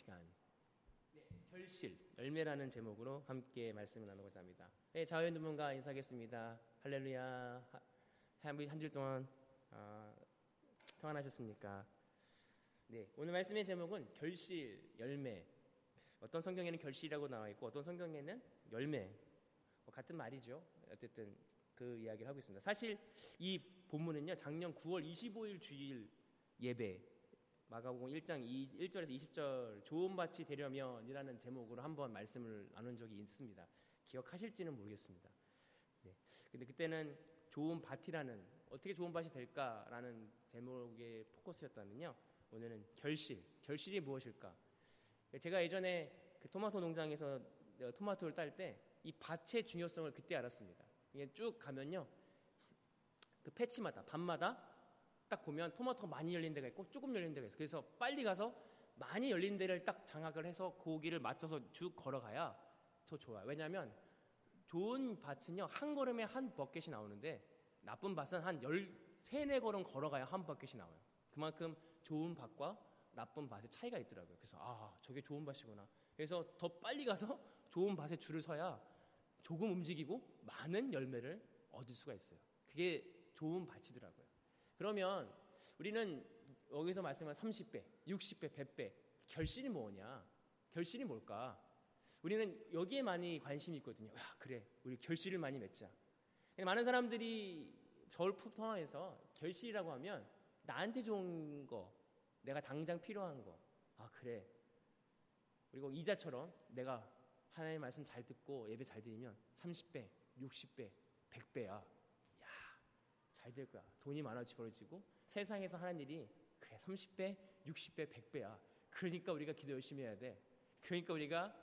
시간. 네, 결실, 열매라는 제목으로 함께 말씀을 나누고자 합니다. 네, 자연분과 인사하겠습니다. 할렐루야. 한주 동안 어, 평안하셨습니까? 네, 오늘 말씀의 제목은 결실, 열매. 어떤 성경에는 결실이라고 나와 있고 어떤 성경에는 열매. 뭐 같은 말이죠. 어쨌든 그 이야기를 하고 있습니다. 사실 이 본문은요, 작년 9월 25일 주일 예배 마가복음 1장 2, 1절에서 20절 좋은 밭이 되려면이라는 제목으로 한번 말씀을 나눈 적이 있습니다. 기억하실지는 모르겠습니다. 네. 근데 그때는 좋은 밭이라는 어떻게 좋은 밭이 될까라는 제목의 포커스였다면요. 오늘은 결실, 결실이 무엇일까? 제가 예전에 그 토마토 농장에서 토마토를 딸 때 이 밭의 중요성을 그때 알았습니다. 이게 쭉 가면요. 그 패치마다, 밤마다 딱 보면 토마토 많이 열린 데가 있고 조금 열린 데가 있어요. 그래서 빨리 가서 많이 열린 데를 딱 장악을 해서 고기를 맞춰서 쭉 걸어가야 더 좋아요. 왜냐하면 좋은 밭은요, 한 걸음에 한 버켓이 나오는데 나쁜 밭은 한 열, 세네 걸음 걸어가야 한 버켓이 나와요. 그만큼 좋은 밭과 나쁜 밭의 차이가 있더라고요. 그래서 아, 저게 좋은 밭이구나. 그래서 더 빨리 가서 좋은 밭에 줄을 서야 조금 움직이고 많은 열매를 얻을 수가 있어요. 그게 좋은 밭이더라고요. 그러면 우리는 여기서 말씀한 30배, 60배, 100배 결실이 뭐냐? 결실이 뭘까? 우리는 여기에 많이 관심이 있거든요. 야, 그래. 우리 결실을 많이 맺자. 많은 사람들이 저를 통해서 결실이라고 하면 나한테 좋은 거, 내가 당장 필요한 거. 아, 그래. 그리고 이자처럼 내가 하나님의 말씀 잘 듣고 예배 잘 드리면 30배, 60배, 100배야. 야, 잘될 거야. 돈이 많아지 벌어지고 세상에서 하는 일이 그래 30배, 60배, 100배야. 그러니까 우리가 기도 열심히 해야 돼. 그러니까 우리가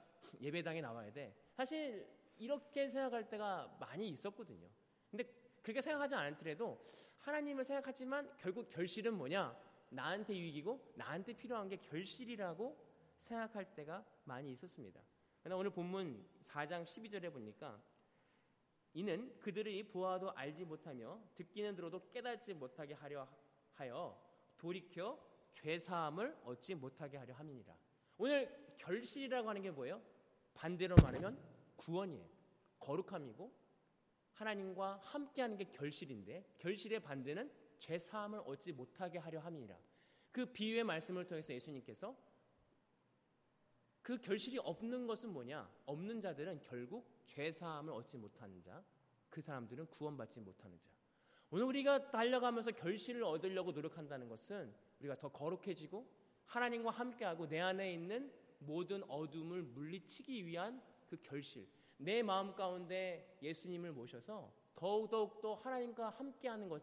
예배당에 나와야 돼. 사실 이렇게 생각할 때가 많이 있었거든요. 근데 그렇게 생각하지 않더라도 하나님을 생각하지만 결국 결실은 뭐냐? 나한테 유익이고 나한테 필요한 게 결실이라고 생각할 때가 많이 있었습니다. 그러나 오늘 본문 4장 12절에 보니까 이는 그들이 보아도 알지 못하며 듣기는 들어도 깨닫지 못하게 하려 하여 돌이켜 죄 사함을 얻지 못하게 하려 함이니라. 오늘 결실이라고 하는 게 뭐예요? 반대로 말하면 구원이에요. 거룩함이고 하나님과 함께하는 게 결실인데 결실의 반대는 죄 사함을 얻지 못하게 하려 함이니라. 그 비유의 말씀을 통해서 예수님께서 그 결실이 없는 것은 뭐냐? 없는 자들은 결국 죄 사함을 얻지 못하는 자, 그 사람들은 구원받지 못하는 자. 오늘 우리가 달려가면서 결실을 얻으려고 노력한다는 것은 우리가 더 거룩해지고 하나님과 함께하고 내 안에 있는 모든 어둠을 물리치기 위한 그 결실. 내 마음 가운데 예수님을 모셔서 더욱더욱 또 하나님과 함께하는 것,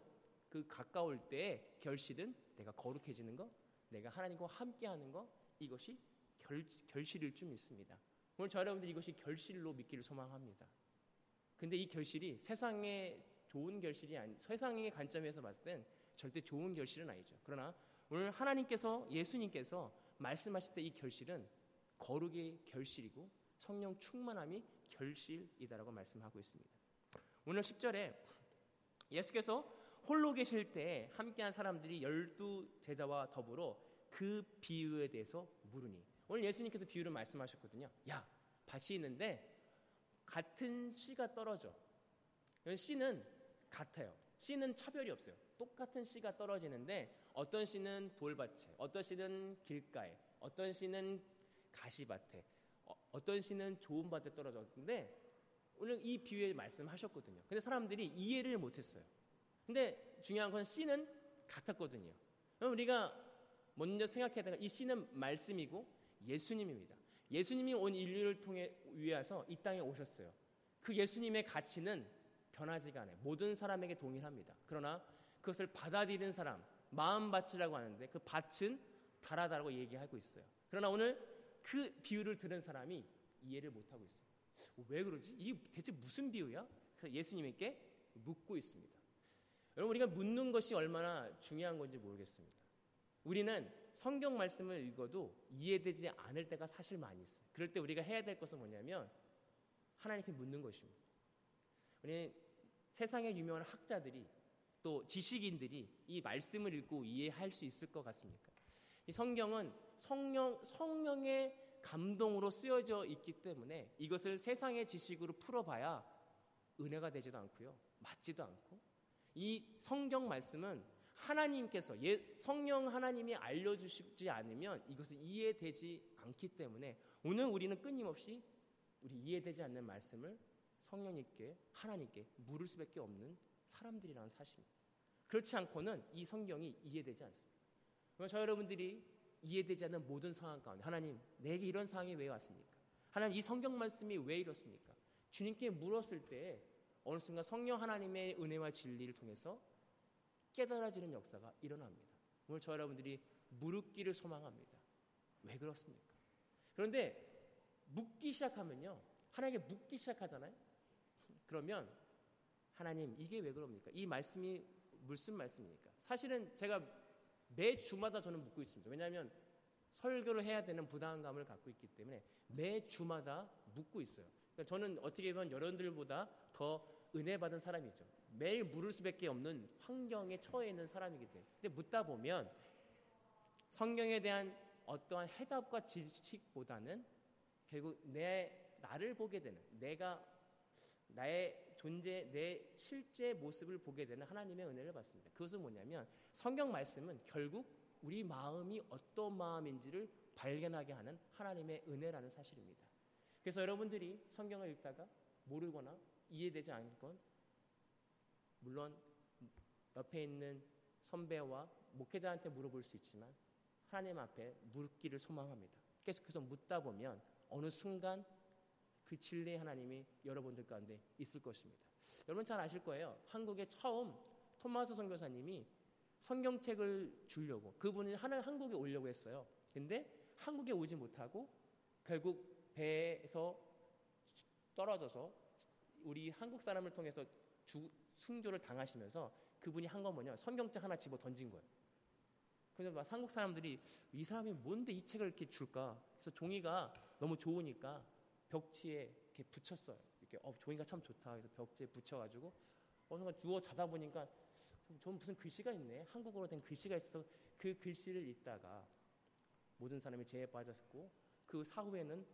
그 가까울 때 결실은 내가 거룩해지는 것, 내가 하나님과 함께하는 것, 이것이 결, 결실일 줄 믿습니다. 오늘 저 여러분들 이것이 결실로 믿기를 소망합니다. 근데 이 결실이 세상의 좋은 결실이 아니, 세상의 관점에서 봤을 땐 절대 좋은 결실은 아니죠. 그러나 오늘 하나님께서 예수님께서 말씀하실 때 이 결실은 거룩의 결실이고 성령 충만함이 결실이다라고 말씀하고 있습니다. 오늘 10절에 예수께서 홀로 계실 때 함께한 사람들이 열두 제자와 더불어 그 비유에 대해서 물으니 오늘 예수님께서 비유를 말씀하셨거든요. 야, 밭이 있는데 같은 씨가 떨어져. 씨는 같아요. 씨는 차별이 없어요. 똑같은 씨가 떨어지는데 어떤 씨는 돌밭에, 어떤 씨는 길가에, 어떤 씨는 가시밭에, 어, 떤 씨는 좋은 밭에 떨어졌는데 오늘 이 비유에 말씀하셨거든요. 근데 사람들이 이해를 못했어요. 근데 중요한 건 씨는 같았거든요. 그럼 우리가 먼저 생각해야 되는 이 씨는 말씀이고 예수님입니다. 예수님이 온 인류를 통해 위해서 이 땅에 오셨어요. 그 예수님의 가치는 변하지가 않아요. 모든 사람에게 동일합니다. 그러나 그것을 받아들이는 사람, 마음 밭이라고 하는데 그 밭은 다르다고 얘기하고 있어요. 그러나 오늘 그 비유를 들은 사람이 이해를 못하고 있어요. 왜 그러지? 이게 대체 무슨 비유야? 그래서 예수님께 묻고 있습니다. 여러분 우리가 묻는 것이 얼마나 중요한 건지 모르겠습니다. 우리는 성경 말씀을 읽어도 이해되지 않을 때가 사실 많이 있어요. 그럴 때 우리가 해야 될 것은 뭐냐면 하나님께 묻는 것입니다. 우리 세상에 유명한 학자들이 또 지식인들이 이 말씀을 읽고 이해할 수 있을 것 같습니까? 이 성경은 성령 성령의 감동으로 쓰여져 있기 때문에 이것을 세상의 지식으로 풀어봐야 은혜가 되지도 않고요. 맞지도 않고 이 성경 말씀은 하나님께서 예, 성령 하나님이 알려주시지 않으면 이것은 이해되지 않기 때문에 오늘 우리는 끊임없이 우리 이해되지 않는 말씀을 성령님께 하나님께 물을 수밖에 없는 사람들이라는 사실입니다. 그렇지 않고는 이 성경이 이해되지 않습니다. 저 여러분들이 이해되지 않는 모든 상황 가운데 하나님 내게 이런 상황이 왜 왔습니까? 하나님 이 성경 말씀이 왜 이렇습니까? 주님께 물었을 때 어느 순간 성령 하나님의 은혜와 진리를 통해서 깨달아지는 역사가 일어납니다. 오늘 저 여러분들이 물었기를 소망합니다. 왜 그렇습니까? 그런데 묻기 시작하면요. 하나님께 묻기 시작하잖아요. 그러면 하나님 이게 왜 그럽니까? 이 말씀이 무슨 말씀입니까? 사실은 제가 매 주마다 저는 묻고 있습니다. 왜냐하면 설교를 해야 되는 부담감을 갖고 있기 때문에 매 주마다 묻고 있어요. 그러니까 저는 어떻게 보면 여러분들보다 더 은혜 받은 사람이죠. 매일 물을 수밖에 없는 환경에 처해 있는 사람이기 때문에. 근데 묻다 보면 성경에 대한 어떠한 해답과 지식보다는 결국 내 나를 보게 되는 내가 나의 존재 내 실제 모습을 보게 되는 하나님의 은혜를 받습니다. 그것은 뭐냐면 성경 말씀은 결국 우리 마음이 어떤 마음인지를 발견하게 하는 하나님의 은혜라는 사실입니다. 그래서 여러분들이 성경을 읽다가 모르거나 이해되지 않건 물론 옆에 있는 선배와 목회자한테 물어볼 수 있지만 하나님 앞에 묻기를 소망합니다. 계속해서 묻다 보면 어느 순간 그 진리의 하나님이 여러분들 가운데 있을 것입니다. 여러분 잘 아실 거예요. 한국에 처음 토마스 선교사님이 성경책을 주려고 그분이 하나 한국에 오려고 했어요. 근데 한국에 오지 못하고 결국 배에서 떨어져서 우리 한국 사람을 통해서 주, 순교를 당하시면서 그분이 한 건 뭐냐 성경책 하나 집어 던진 거예요. 그래서 막 한국 사람들이 이 사람이 뭔데 이 책을 이렇게 줄까? 그래서 종이가 너무 좋으니까 벽지에 이렇게 붙였어요. 이렇게 어 종이가 참 좋다. 그래서 벽지에 붙여가지고 어느 순간 누워 자다 보니까 좀 무슨 글씨가 있네. 한국어로 된 글씨가 있어서 그 글씨를 읽다가 모든 사람이 죄에 빠졌고 그 사후에는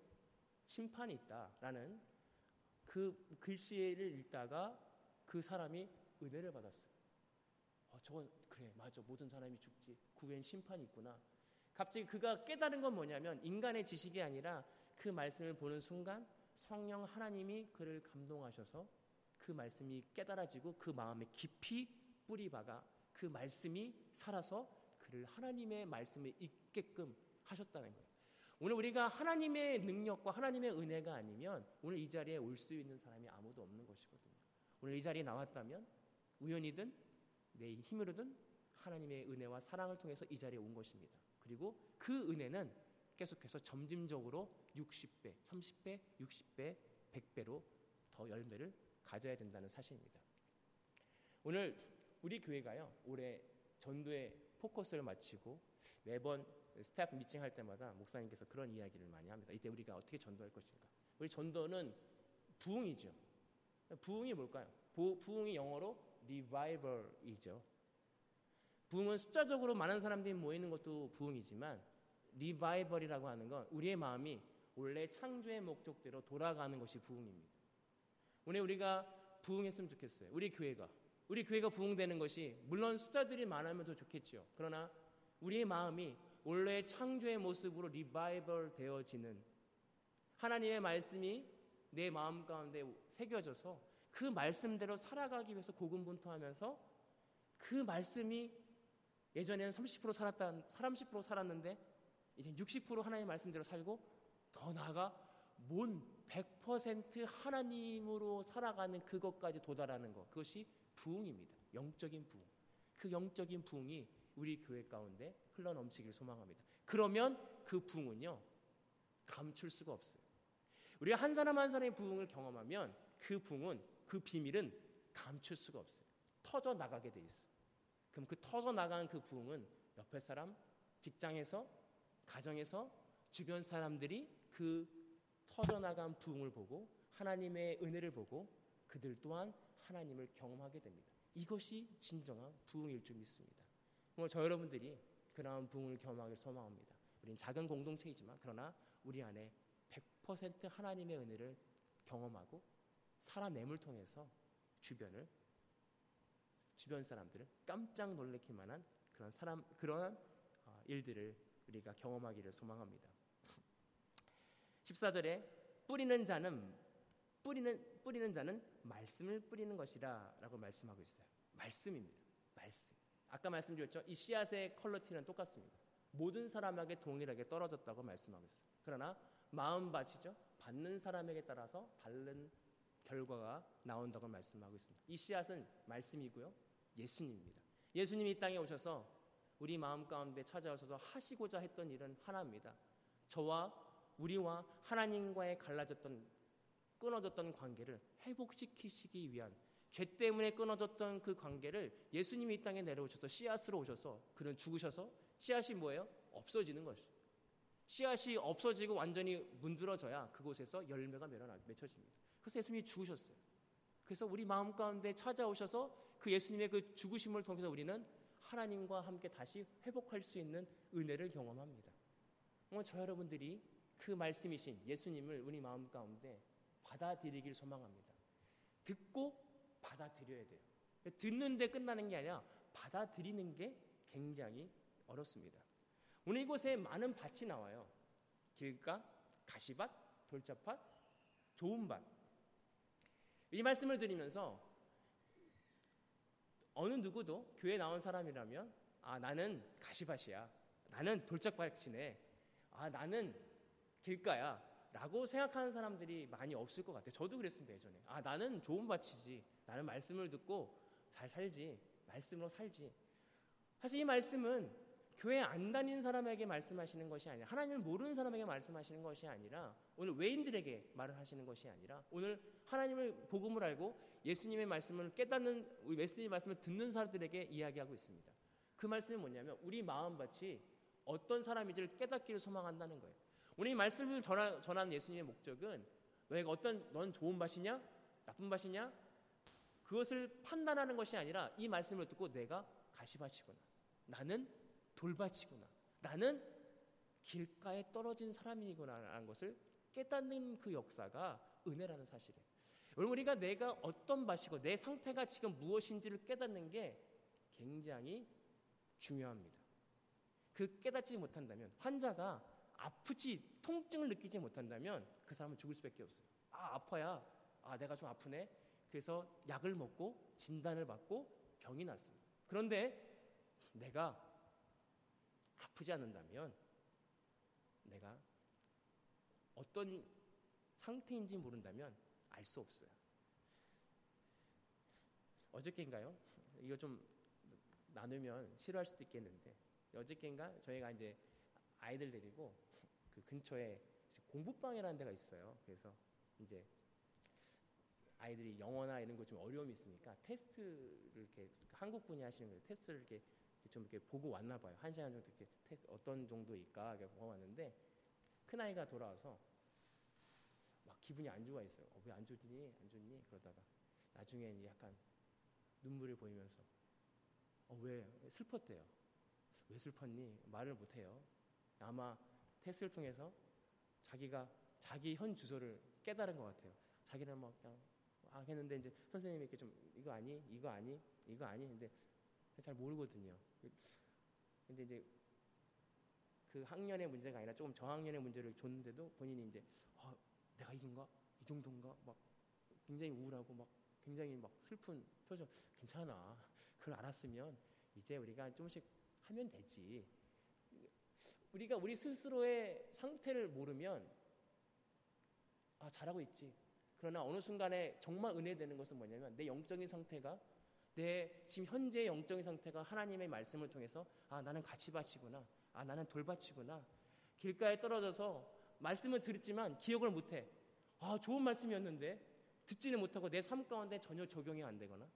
심판이 있다라는 그 글씨를 읽다가 그 사람이 은혜를 받았어요. 어, 저건 그래 맞아 모든 사람이 죽지 그 후엔 심판이 있구나. 갑자기 그가 깨달은 건 뭐냐면 인간의 지식이 아니라 그 말씀을 보는 순간 성령 하나님이 그를 감동하셔서 그 말씀이 깨달아지고 그 마음에 깊이 뿌리 박아 그 말씀이 살아서 그를 하나님의 말씀에 있게끔 하셨다는 거예요. 오늘 우리가 하나님의 능력과 하나님의 은혜가 아니면 오늘 이 자리에 올 수 있는 사람이 아무도 없는 것이거든요. 오늘 이 자리에 나왔다면 우연이든 내 힘으로든 하나님의 은혜와 사랑을 통해서 이 자리에 온 것입니다. 그리고 그 은혜는 계속해서 점진적으로 60배, 30배, 60배, 100배로 더 열매를 가져야 된다는 사실입니다. 오늘 우리 교회가요, 올해 전도에 포커스를 맞추고 매번 스태프 미팅 할 때마다 목사님께서 그런 이야기를 많이 합니다. 이때 우리가 어떻게 전도할 것인가? 우리 전도는 부흥이죠. 부흥이 뭘까요? 부흥이 영어로 revival이죠. 부흥은 숫자적으로 많은 사람들이 모이는 것도 부흥이지만 리바이벌이라고 하는 건 우리의 마음이 원래 창조의 목적대로 돌아가는 것이 부흥입니다. 오늘 우리가 부흥했으면 좋겠어요. 우리 교회가 우리 교회가 부흥되는 것이 물론 숫자들이 많으면 더 좋겠지요. 그러나 우리의 마음이 원래 창조의 모습으로 리바이벌 되어지는 하나님의 말씀이 내 마음 가운데 새겨져서 그 말씀대로 살아가기 위해서 고군분투하면서 그 말씀이 예전에는 30% 살았다, 30% 살았는데 이제 60% 하나님의 말씀대로 살고 더 나아가 뭔 100% 하나님으로 살아가는 그것까지 도달하는 것. 그것이 부흥입니다. 영적인 부흥. 그 영적인 부흥이 우리 교회 가운데 흘러 넘치기를 소망합니다. 그러면 그 부흥은요, 감출 수가 없어요. 우리가 한 사람 한 사람의 부흥을 경험하면 그 부흥은, 그 비밀은 감출 수가 없어요. 터져 나가게 돼 있어. 그럼 그 터져 나가는 그 부흥은 옆에 사람, 직장에서, 가정에서, 주변 사람들이 그 터져 나간 부흥을 보고 하나님의 은혜를 보고 그들 또한 하나님을 경험하게 됩니다. 이것이 진정한 부흥일 줄 믿습니다. 오늘 저 여러분들이 그러한 부흥을 경험하길 소망합니다. 우리는 작은 공동체이지만 그러나 우리 안에 100% 하나님의 은혜를 경험하고 살아냄을 통해서 주변을 주변 사람들을 깜짝 놀래킬 만한 그런 사람 그러한 어, 일들을 우리가 경험하기를 소망합니다. 14절에 뿌리는 자는 뿌리는 뿌리는 자는 말씀을 뿌리는 것이다라고 말씀하고 있어요. 말씀입니다. 말씀. 아까 말씀드렸죠. 이 씨앗의 퀄러티는 똑같습니다. 모든 사람에게 동일하게 떨어졌다고 말씀하고 있어요. 그러나 마음밭이죠. 받는 사람에게 따라서 바른 결과가 나온다고 말씀하고 있습니다. 이 씨앗은 말씀이고요. 예수님입니다. 예수님이 이 땅에 오셔서 우리 마음 가운데 찾아오셔서 하시고자 했던 일은 하나입니다. 저와 우리와 하나님과의 갈라졌던 끊어졌던 관계를 회복시키시기 위한 죄 때문에 끊어졌던 그 관계를 예수님이 이 땅에 내려오셔서 씨앗으로 오셔서 그는 죽으셔서 씨앗이 뭐예요? 없어지는 것이. 씨앗이 없어지고 완전히 문드러져야 그곳에서 열매가 맺혀집니다. 그래서 예수님이 죽으셨어요. 그래서 우리 마음 가운데 찾아오셔서 그 예수님의 그 죽으심을 통해서 우리는 하나님과 함께 다시 회복할 수 있는 은혜를 경험합니다. 오늘 저 여러분들이 그 말씀이신 예수님을 우리 마음 가운데 받아들이길 소망합니다. 듣고 받아들여야 돼요. 듣는데 끝나는 게 아니라 받아들이는 게 굉장히 어렵습니다. 오늘 이곳에 많은 밭이 나와요. 길가, 가시밭, 돌짝밭, 좋은 밭. 이 말씀을 드리면서 어느 누구도 교회 나온 사람이라면 아 나는 가시밭이야. 나는 돌짝밭이네. 아 나는 길가야. 라고 생각하는 사람들이 많이 없을 것 같아요. 저도 그랬습니다, 예전에. 아, 나는 좋은 밭이지. 나는 말씀을 듣고 잘 살지. 말씀으로 살지. 사실 이 말씀은 교회 안 다니는 사람에게 말씀하시는 것이 아니라 하나님을 모르는 사람에게 말씀하시는 것이 아니라 오늘 외인들에게 말을 하시는 것이 아니라 오늘 하나님을 복음을 알고 예수님의 말씀을 깨닫는 예수님의 말씀을 듣는 사람들에게 이야기하고 있습니다. 그 말씀이 뭐냐면 우리 마음밭이 어떤 사람인지를 깨닫기를 소망한다는 거예요. 오늘 이 말씀을 전하, 전하는 예수님의 목적은 너희가 어떤 넌 좋은 밭이냐 나쁜 밭이냐 그것을 판단하는 것이 아니라 이 말씀을 듣고 내가 가시밭이구나 나는 돌밭이구나 나는 길가에 떨어진 사람이구나라는 것을 깨닫는 그 역사가 은혜라는 사실이에요. 여러분 우리가 내가 어떤 밭이고 내 상태가 지금 무엇인지를 깨닫는 게 굉장히 중요합니다. 그 깨닫지 못한다면 환자가 아프지 통증을 느끼지 못한다면 그 사람은 죽을 수밖에 없어요. 아 아파야 아 내가 좀 아프네. 그래서 약을 먹고 진단을 받고 병이 났습니다. 그런데 내가 아프지 않는다면 내가 어떤 상태인지 모른다면 알 수 없어요. 어저께인가요? 이거 좀 나누면 싫어할 수도 있겠는데 어저께인가 저희가 이제 아이들 데리고 그 근처에 공부방이라는 데가 있어요. 그래서 이제 아이들이 영어나 이런 거 좀 어려움이 있으니까 테스트를 이렇게 한국 분이 하시는 거예요. 테스트를 이렇게 좀 이렇게 보고 왔나 봐요. 한 시간 정도 이렇게 테스트 어떤 정도일까 이렇게 보고 왔는데 큰 아이가 돌아와서 막 기분이 안 좋아 있어요. 어, 왜안 좋니? 안 좋니? 그러다가 나중에 약간 눈물을 보이면서 어, 왜 슬펐대요. 왜 슬펐니? 말을 못 해요. 아마 테스트를 통해서 자기가 자기 현 주소를 깨달은 것 같아요. 자기는 뭐 그냥 아 했는데 이제 선생님이 이렇게 좀 이거 아니 이거 아니 이거 아니 근데 잘 모르거든요. 근데 이제 그 학년의 문제가 아니라 조금 저학년의 문제를 줬는데도 본인이 이제 어, 내가 이긴가 이 정도인가? 막 굉장히 우울하고 막 굉장히 막 슬픈 표정. 괜찮아. 그걸 알았으면 이제 우리가 조금씩 하면 되지. 우리가 우리 스스로의 상태를 모르면 아 잘하고 있지. 그러나 어느 순간에 정말 은혜되는 것은 뭐냐면 내 영적인 상태가 내 지금 현재의 영적인 상태가 하나님의 말씀을 통해서 아 나는 가치밭이구나. 아 나는 돌밭이구나. 길가에 떨어져서 말씀을 들었지만 기억을 못해. 아 좋은 말씀이었는데 듣지는 못하고 내 삶 가운데 전혀 적용이 안 되거나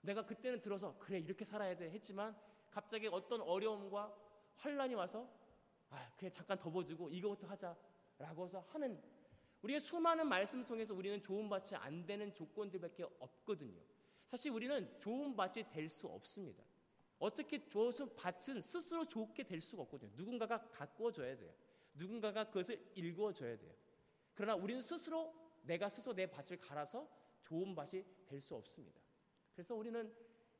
내가 그때는 들어서 그래 이렇게 살아야 돼 했지만 갑자기 어떤 어려움과 환란이 와서 아, 그냥 잠깐 덮어두고 이것부터 하자라고 해서 하는 우리의 수많은 말씀을 통해서 우리는 좋은 밭이 안 되는 조건들밖에 없거든요. 사실 우리는 좋은 밭이 될 수 없습니다. 어떻게 좋은 밭은 스스로 좋게 될 수가 없거든요. 누군가가 가꾸어 줘야 돼요. 누군가가 그것을 일구어 줘야 돼요. 그러나 우리는 스스로 내가 스스로 내 밭을 갈아서 좋은 밭이 될 수 없습니다. 그래서 우리는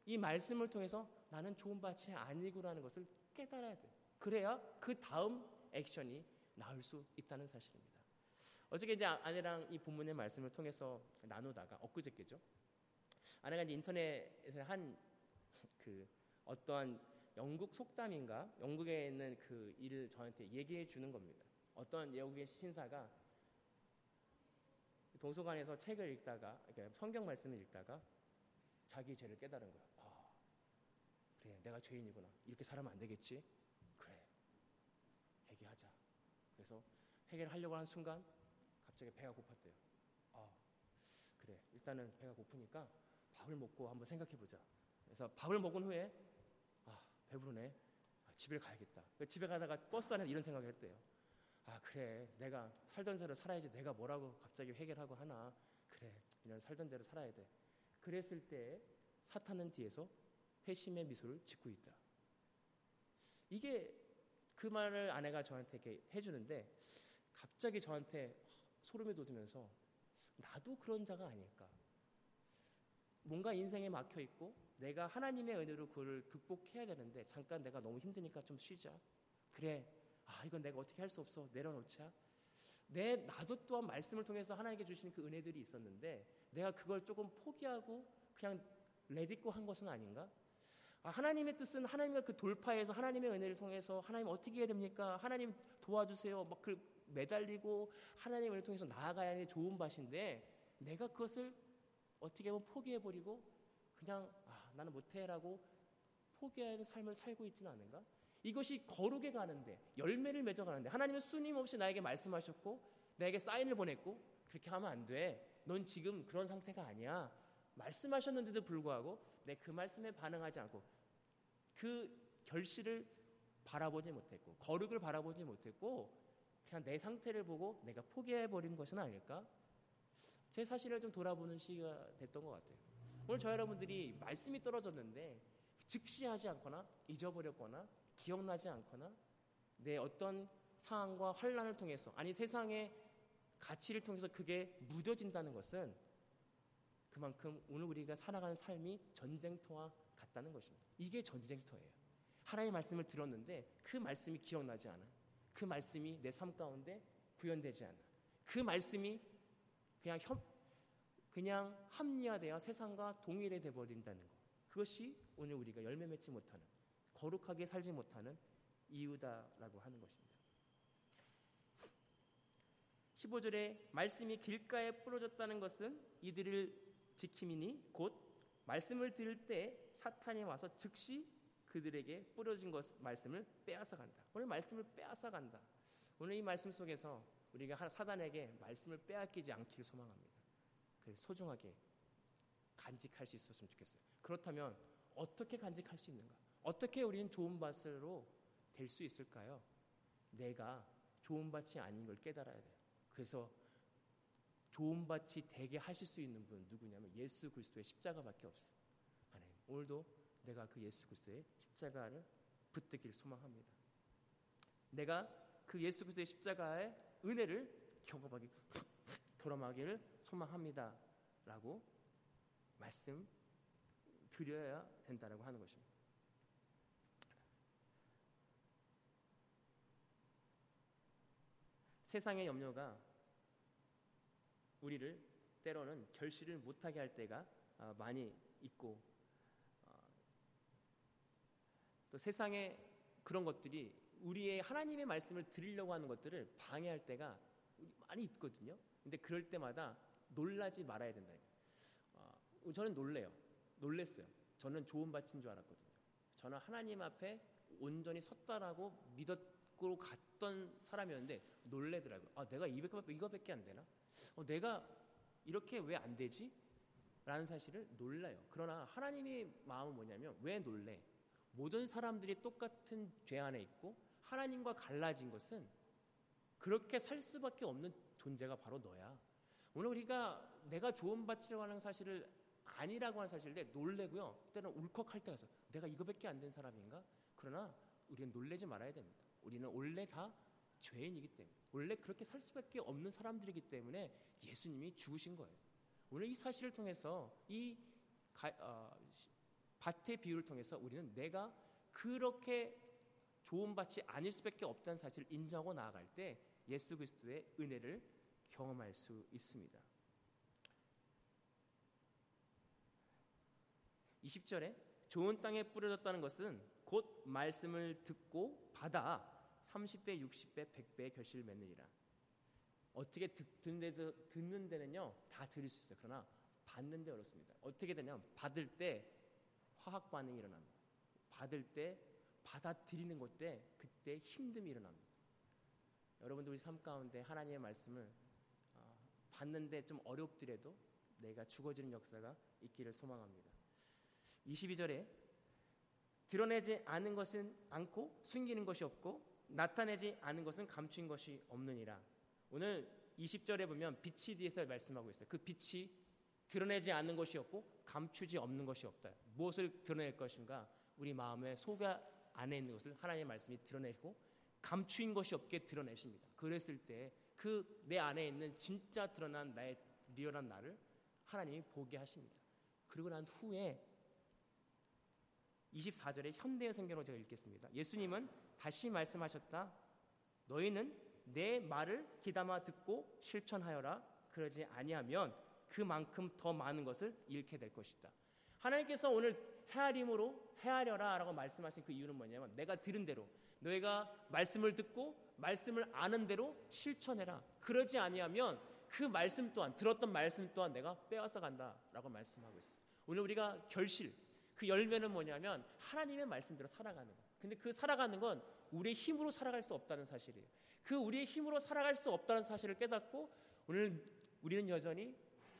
이 말씀을 통해서 나는 좋은 밭이 아니구라는 것을 깨달아야 돼요. 그래야 그 다음 액션이 나올 수 있다는 사실입니다. 어저께 이제 아내랑 이 본문의 말씀을 통해서 나누다가 엊그저께죠. 아내가 이제 인터넷에 한그 어떠한 영국 속담인가 영국에 있는 그 일을 저한테 얘기해 주는 겁니다. 어떤 영국의 신사가 도서관에서 책을 읽다가 그러니까 성경 말씀을 읽다가 자기 죄를 깨달은 거야. 아, 그래, 내가 죄인이구나. 이렇게 살아면 안 되겠지. 그래, 회개하자. 그래서 회개를 하려고 하는 순간 갑자기 배가 고팠대요. 아, 그래, 일단은 배가 고프니까 밥을 먹고 한번 생각해 보자. 그래서 밥을 먹은 후에 아, 배부르네. 아, 집에 가야겠다. 집에 가다가 버스 안에서 이런 생각을 했대요. 아 그래 내가 살던 대로 살아야지 내가 뭐라고 갑자기 회개하고 하나 그래 그냥 살던 대로 살아야 돼 그랬을 때 사탄은 뒤에서 회심의 미소를 짓고 있다 이게 그 말을 아내가 저한테 이렇게 해주는데 갑자기 저한테 소름이 돋으면서 나도 그런 자가 아닐까 뭔가 인생에 막혀 있고 내가 하나님의 은혜로 그걸 극복해야 되는데 잠깐 내가 너무 힘드니까 좀 쉬자 그래 아, 이건 내가 어떻게 할 수 없어. 내려놓자. 내 나도 또한 말씀을 통해서 하나님께 주시는 그 은혜들이 있었는데 내가 그걸 조금 포기하고 그냥 레디고 한 것은 아닌가? 아, 하나님의 뜻은 하나님의 그 돌파에서 하나님의 은혜를 통해서 하나님 어떻게 해야 됩니까? 하나님 도와주세요. 막 그 매달리고 은혜를 통해서 나아가야 하는 좋은 밭인데 내가 그것을 어떻게 보면 포기해버리고 그냥 아, 나는 못해라고 포기하는 삶을 살고 있지는 않은가? 이것이 거룩에 가는데 열매를 맺어가는데 하나님은 수님 없이 나에게 말씀하셨고 나에게 사인을 보냈고 그렇게 하면 안 돼. 넌 지금 그런 상태가 아니야. 말씀하셨는데도 불구하고 내 그 말씀에 반응하지 않고 그 결실을 바라보지 못했고 거룩을 바라보지 못했고 그냥 내 상태를 보고 내가 포기해 버린 것은 아닐까? 제 사실을 좀 돌아보는 시기가 됐던 것 같아요. 오늘 저 여러분들이 말씀이 떨어졌는데 즉시하지 않거나 잊어버렸거나 기억나지 않거나 내 어떤 상황과 환란을 통해서 아니 세상의 가치를 통해서 그게 무뎌진다는 것은 그만큼 오늘 우리가 살아가는 삶이 전쟁터와 같다는 것입니다. 이게 전쟁터예요. 하나님의 말씀을 들었는데 그 말씀이 기억나지 않아. 그 말씀이 내 삶 가운데 구현되지 않아. 그 말씀이 그냥 협, 그냥 합리화되어 세상과 동일해 돼 버린다는 것. 그것이 오늘 우리가 열매 맺지 못하는 거룩하게 살지 못하는 이유다라고 하는 것입니다. 15절에 말씀이 길가에 뿌려졌다는 것은 이들을 지킴이니 곧 말씀을 들을 때 사탄이 와서 즉시 그들에게 뿌려진 것 말씀을 빼앗아 간다. 오늘 말씀을 빼앗아 간다. 오늘 이 말씀 속에서 우리가 사단에게 말씀을 빼앗기지 않기를 소망합니다. 그 소중하게 간직할 수 있었으면 좋겠어요. 그렇다면 어떻게 간직할 수 있는가? 어떻게 우리는 좋은 밭으로 될 수 있을까요? 내가 좋은 밭이 아닌 걸 깨달아야 돼요. 그래서 좋은 밭이 되게 하실 수 있는 분 누구냐면 예수 그리스도의 십자가밖에 없어요. 하나님, 오늘도 내가 그 예수 그리스도의 십자가를 붙들기를 소망합니다. 내가 그 예수 그리스도의 십자가의 은혜를 경험하기 경험하기를 소망합니다. 라고 말씀 드려야 된다라고 하는 것입니다. 세상의 염려가 우리를 때로는 결실을 못하게 할 때가 아, 많이 있고 어, 또 세상의 그런 것들이 우리의 하나님의 말씀을 드리려고 하는 것들을 방해할 때가 많이 있거든요. 근데 그럴 때마다 놀라지 말아야 된다. 어, 저는 놀래요. 놀랬어요. 저는 좋은 밭인 줄 알았거든요. 저는 하나님 앞에 온전히 섰다라고 믿었고 갔던 사람이었는데 놀래더라고요. 아, 내가 200개, 이거밖에 안 되나? 어, 내가 이렇게 왜 안 되지? 라는 사실을 놀라요. 그러나 하나님의 마음은 뭐냐면 왜 놀래? 모든 사람들이 똑같은 죄 안에 있고 하나님과 갈라진 것은 그렇게 살 수밖에 없는 존재가 바로 너야. 오늘 우리가 내가 밭이라고 하는 사실을 아니라고 하는 사실에 놀래고요. 때는 울컥할 때가 있어. 내가 이거밖에 안 된 사람인가? 그러나 우리는 놀래지 말아야 됩니다. 우리는 원래 다 죄인이기 때문에 원래 그렇게 살 수밖에 없는 사람들이기 때문에 예수님이 죽으신 거예요. 오늘 이 사실을 통해서 이 가, 어, 밭의 비유를 통해서 우리는 내가 그렇게 좋은 밭이 아닐 수밖에 없다는 사실을 인정하고 나아갈 때 예수 그리스도의 은혜를 경험할 수 있습니다. 20절에 좋은 땅에 뿌려졌다는 것은 곧 말씀을 듣고 받아 30배, 60배, 100배의 결실을 맺느니라. 어떻게 듣는, 데도, 듣는 데는요 다 들을 수 있어요. 그러나 받는 데 어렵습니다. 어떻게 되냐면 받을 때 화학 반응이 일어납니다. 받을 때 받아들이는 것 때 그때 힘듦이 일어납니다. 여러분들 우리 삶 가운데 하나님의 말씀을 어, 받는데 좀 어렵더라도 내가 죽어지는 역사가 있기를 소망합니다. 22절에 드러내지 않은 것은 않고 숨기는 것이 없고 나타내지 않은 것은 감춘 것이 없느니라. 오늘 20절에 보면 빛이 뒤에서 말씀하고 있어요. 그 빛이 드러내지 않는 것이 없고 감추지 없는 것이 없다. 무엇을 드러낼 것인가? 우리 마음의 속 안에 있는 것을 하나님의 말씀이 드러내고 감추인 것이 없게 드러내십니다. 그랬을 때 그 내 안에 있는 진짜 드러난 나의 리얼한 나를 하나님이 보게 하십니다. 그리고 난 후에 24절에 현대의 성경으로 제가 읽겠습니다. 예수님은 다시 말씀하셨다. 너희는 내 말을 귀담아 듣고 실천하여라. 그러지 아니하면 그만큼 더 많은 것을 잃게 될 것이다. 하나님께서 오늘 헤아림으로 헤아려라 라고 말씀하신 그 이유는 뭐냐면 내가 들은 대로 너희가 말씀을 듣고 말씀을 아는 대로 실천해라. 그러지 아니하면 그 말씀 또한 들었던 말씀 또한 내가 빼앗아 간다라고 말씀하고 있어요. 오늘 우리가 결실 그 열매는 뭐냐면 하나님의 말씀대로 살아가는 거. 근데 그 살아가는 건 우리의 힘으로 살아갈 수 없다는 사실이에요. 그 우리의 힘으로 살아갈 수 없다는 사실을 깨닫고 오늘 우리는 여전히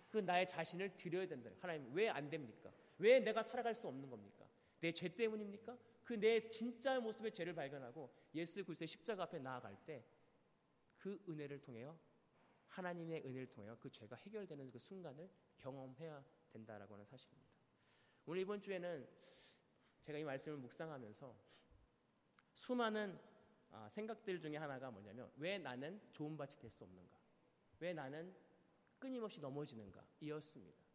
그 나의 자신을 드려야 된다. 하나님 왜 안 됩니까? 왜 내가 살아갈 수 없는 겁니까? 내 죄 때문입니까? 그 내 진짜 모습의 죄를 발견하고 예수 그리스도의 십자가 앞에 나아갈 때 그 은혜를 통해요. 하나님의 은혜를 통해요. 그 죄가 해결되는 그 순간을 경험해야 된다라고 하는 사실입니다. 오늘 이번 주에는 제가 이 말씀을 묵상하면서 수많은 아, 생각들 중에 하나가 뭐냐면 왜 나는 좋은 밭이 될 수 없는가? 왜 나는 끊임없이 넘어지는가? 이었습니다.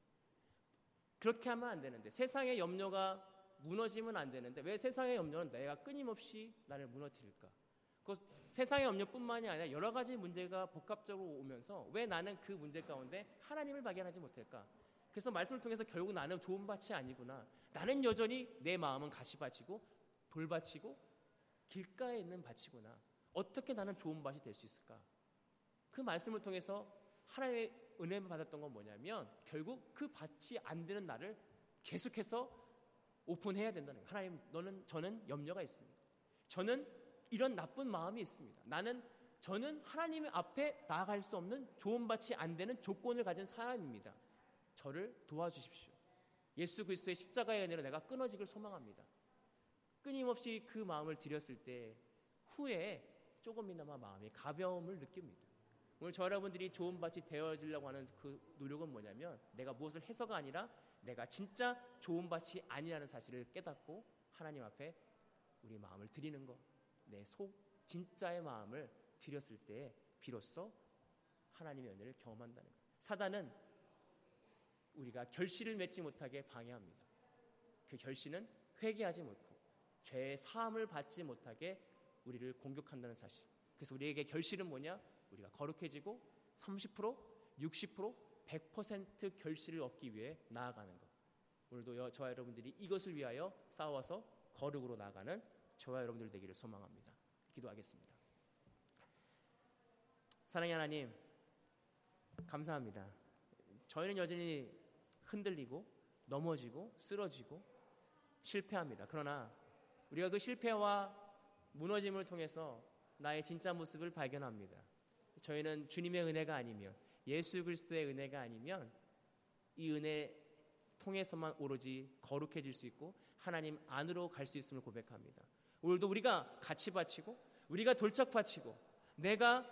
그렇게 하면 안 되는데 세상의 염려가 무너지면 안 되는데 왜 세상의 염려는 내가 끊임없이 나를 무너뜨릴까? 그 세상의 염려뿐만이 아니라 여러 가지 문제가 복합적으로 오면서 왜 나는 그 문제 가운데 하나님을 발견하지 못할까? 그래서 말씀을 통해서 결국 나는 좋은 밭이 아니구나. 나는 여전히 내 마음은 가시밭이고 돌밭이고 길가에 있는 밭이구나. 어떻게 나는 좋은 밭이 될 수 있을까? 그 말씀을 통해서 하나님의 은혜를 받았던 건 뭐냐면 결국 그 밭이 안 되는 나를 계속해서 오픈해야 된다는 거예요. 하나님, 너는 저는 염려가 있습니다. 저는 이런 나쁜 마음이 있습니다. 나는 저는 하나님 앞에 나아갈 수 없는 밭이 안 되는 조건을 가진 사람입니다. 저를 도와주십시오. 예수 그리스도의 십자가의 은혜로 내가 끊어지길 소망합니다. 끊임없이 그 마음을 드렸을 때 후에 조금이나마 마음이 가벼움을 느낍니다. 오늘 저 여러분들이 좋은 밭이 되어지려고 하는 그 노력은 뭐냐면 내가 무엇을 해서가 아니라 내가 진짜 좋은 밭이 아니라는 사실을 깨닫고 하나님 앞에 우리 마음을 드리는 것, 내 속 진짜의 마음을 드렸을 때 비로소 하나님의 은혜를 경험한다는 것. 사단은 우리가 결실을 맺지 못하게 방해합니다. 그 결실은 회개하지 못하고 죄의 사함을 받지 못하게 우리를 공격한다는 사실. 그래서 우리에게 결실은 뭐냐? 우리가 거룩해지고 30%, 60%, 100% 결실을 얻기 위해 나아가는 것. 오늘도 저와 여러분들이 이것을 위하여 싸워서 거룩으로 나아가는 저와 여러분들 되기를 소망합니다. 기도하겠습니다. 사랑의 하나님, 감사합니다. 저희는 여전히 흔들리고 넘어지고 쓰러지고 실패합니다. 그러나 우리가 그 실패와 무너짐을 통해서 나의 진짜 모습을 발견합니다. 저희는 주님의 은혜가 아니면 예수 그리스도의 은혜가 아니면 이 은혜 통해서만 오로지 거룩해질 수 있고 하나님 안으로 갈 수 있음을 고백합니다. 오늘도 우리가 같이 바치고 우리가 돌짝 바치고 내가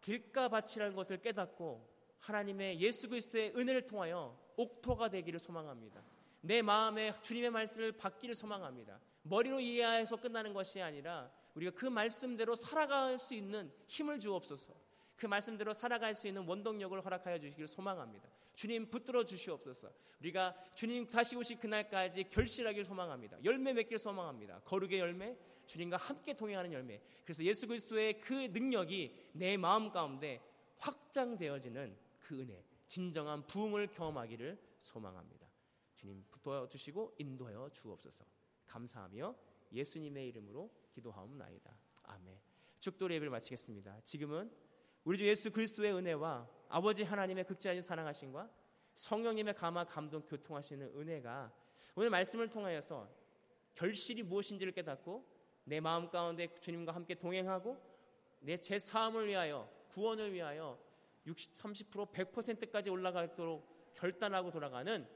길가 바치라는 것을 깨닫고 하나님의 예수 그리스도의 은혜를 통하여 옥토가 되기를 소망합니다. 내 마음에 주님의 말씀을 받기를 소망합니다. 머리로 이해해서 끝나는 것이 아니라 우리가 그 말씀대로 살아갈 수 있는 힘을 주옵소서. 그 말씀대로 살아갈 수 있는 원동력을 허락하여 주시기를 소망합니다. 주님 붙들어 주시옵소서. 우리가 주님 다시 오실 그날까지 결실하기를 소망합니다. 열매 맺기를 소망합니다. 거룩의 열매, 주님과 함께 동행하는 열매. 그래서 예수 그리스도의 그 능력이 내 마음 가운데 확장되어지는 그 은혜, 진정한 부흥을 경험하기를 소망합니다. 주님 붙어 주시고 인도하여 주옵소서. 감사하며 예수님의 이름으로 기도하옵나이다. 아멘. 축도 예배를 마치겠습니다. 지금은 우리 주 예수 그리스도의 은혜와 아버지 하나님의 극자인 사랑하심과 성령님의 감화 감동 교통하시는 은혜가 오늘 말씀을 통하여서 결실이 무엇인지를 깨닫고 내 마음 가운데 주님과 함께 동행하고 내 제 사함을 위하여 구원을 위하여 60, 30% 100%까지 올라가도록 결단하고 돌아가는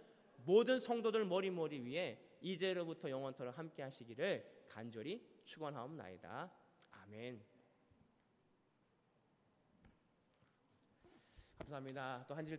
모든 성도들 머리머리 위에 이제로부터 영원토록 함께 하시기를 간절히 축원하옵나이다. 아멘. 감사합니다. 또한주